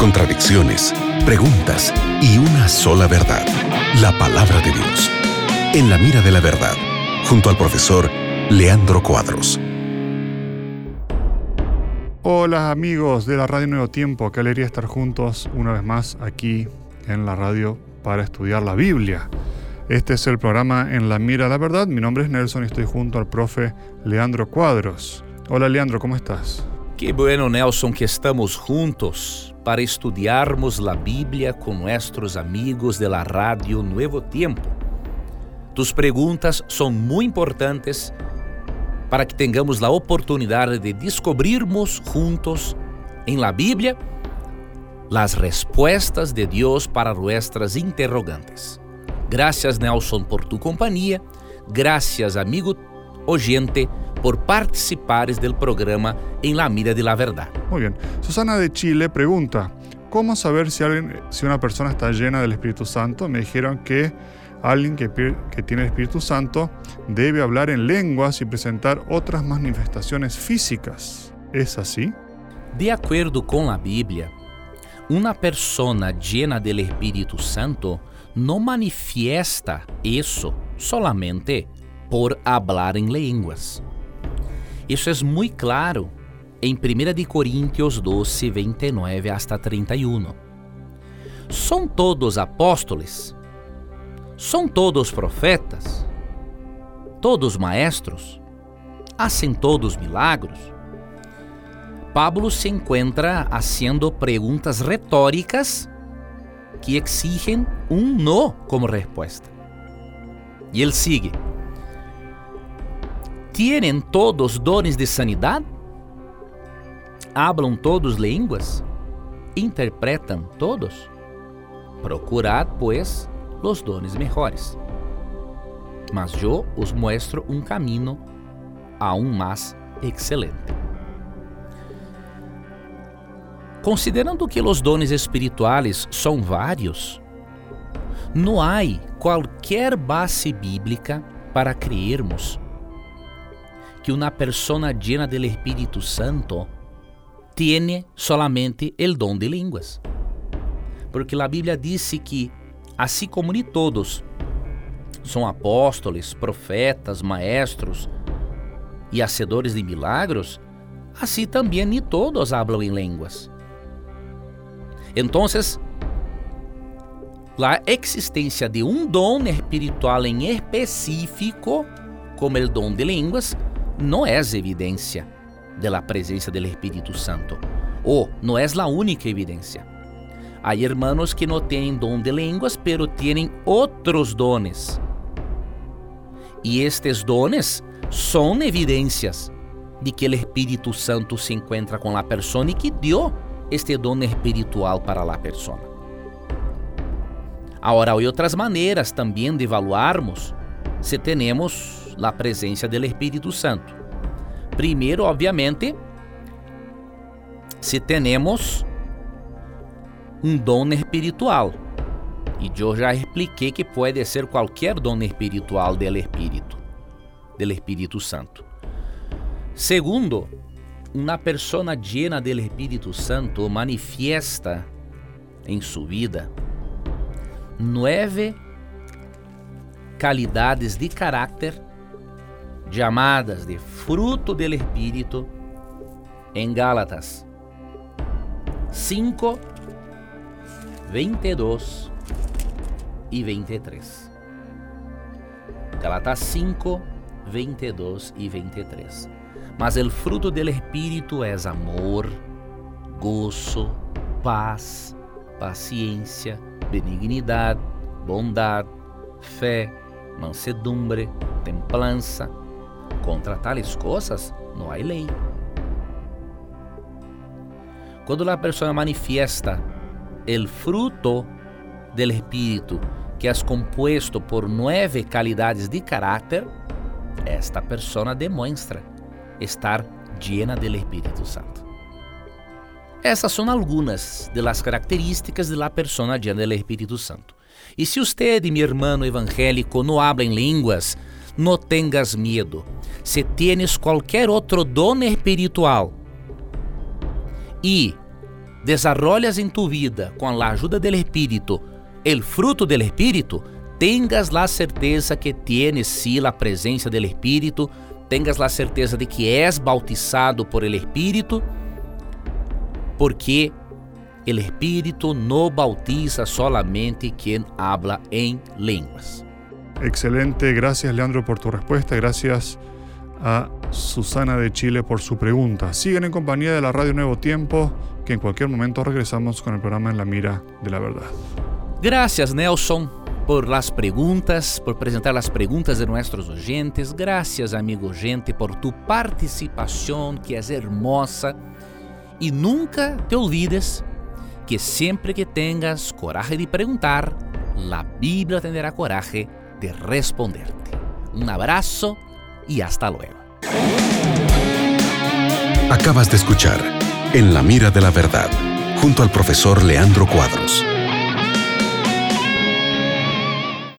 contradicciones, preguntas y una sola verdad, la palabra de Dios. En la mira de la verdad, junto al profesor Leandro Cuadros. Hola amigos de la Radio Nuevo Tiempo, qué alegría estar juntos una vez más aquí en la radio para estudiar la Biblia. Este es el programa En la Mira de la Verdad. Mi nombre es Nelson y estoy junto al profe Leandro Cuadros. Hola Leandro, ¿cómo estás? Que bueno, Nelson, que estamos juntos para estudiarmos la Biblia con nuestros amigos de la radio Nuevo Tiempo. Tus preguntas son muy importantes para que tengamos la oportunidad de descubrirmos juntos en la Biblia las respuestas de Dios para nuestras interrogantes. Gracias Nelson por tu companhia. Gracias amigo oyente por participares del programa En la Mira de la Verdad. Muy bien. Susana de Chile pregunta, ¿cómo saber si, alguien, si una persona está llena del Espíritu Santo? Me dijeron que alguien que, que tiene el Espíritu Santo debe hablar en lenguas y presentar otras manifestaciones físicas. ¿Es así? De acuerdo con la Biblia, una persona llena del Espíritu Santo no manifiesta eso solamente por hablar em línguas. Isso é muito claro em 1 de Coríntios 12, 29 hasta 31. São todos apóstolos? São todos profetas? Todos maestros? Hacen todos milagros? Pablo se encontra haciendo perguntas retóricas que exigen un no como respuesta. Y él sigue. ¿Tienen todos dones de sanidad? ¿Hablan todos línguas? ¿Interpretan todos? Procurad, pues, los dones mejores. Mas yo os muestro un camino aún más excelente. Considerando que os dones espirituais são vários, não há qualquer base bíblica para creermos que uma pessoa llena del Espírito Santo tiene solamente el dom de línguas. Porque a Bíblia disse que, assim como nem todos são apóstolos, profetas, maestros e hacedores de milagros, assim também nem todos hablam em línguas. Entonces, la existência de um dom espiritual em específico, como o dom de línguas, não é evidência de la presença do Espírito Santo, ou não é a única evidência. Há hermanos que não têm dom de línguas, pero têm outros dones. E estes dones são evidências de que o Espírito Santo se encontra com a pessoa e que deu este dom espiritual para a pessoa. Agora, há outras maneiras também de evaluarmos se temos a presença do Espírito Santo. Primeiro, obviamente, se temos um dom espiritual. E eu já expliquei que pode ser qualquer dom espiritual do Espírito, do Espírito Santo. Segundo, uma pessoa llena del Espírito Santo manifiesta em sua vida nove qualidades de caráter chamadas de fruto del Espírito em Gálatas 5, 22 e 23. Gálatas 5, 22 e 23. Mas o fruto do Espírito é amor, gozo, paz, paciência, benignidade, bondade, fé, mansedumbre, templança. Contra tales coisas não há lei. Quando a pessoa manifesta o fruto do Espírito, que é composto por nove qualidades de caráter, esta pessoa demonstra estar llena del Espíritu Santo. Essas são algumas de las características de la persona llena del Espíritu Santo. E se usted, mi hermano evangélico, não habla em línguas, não tengas medo. Se tienes qualquer outro dom espiritual e desarrollas en tu vida con la ayuda del Espíritu el fruto del Espíritu, tengas la certeza que tienes sí la presencia del Espíritu, tengas la certeza de que és bautizado por el Espíritu, porque el Espíritu no bautiza solamente quien habla en lenguas. Excelente, gracias Leandro por tu respuesta, gracias a Susana de Chile por su pregunta. Siguen en compañía de la Radio Nuevo Tiempo, que en cualquier momento regresamos con el programa En la Mira de la Verdad. Gracias Nelson por las preguntas, por presentar las preguntas de nuestros oyentes. Gracias amigo oyente por tu participación que es hermosa. Y nunca te olvides que siempre que tengas coraje de preguntar, la Biblia tendrá coraje de responderte. Un abrazo y hasta luego. Acabas de escuchar En la mira de la verdad, junto al profesor Leandro Cuadros.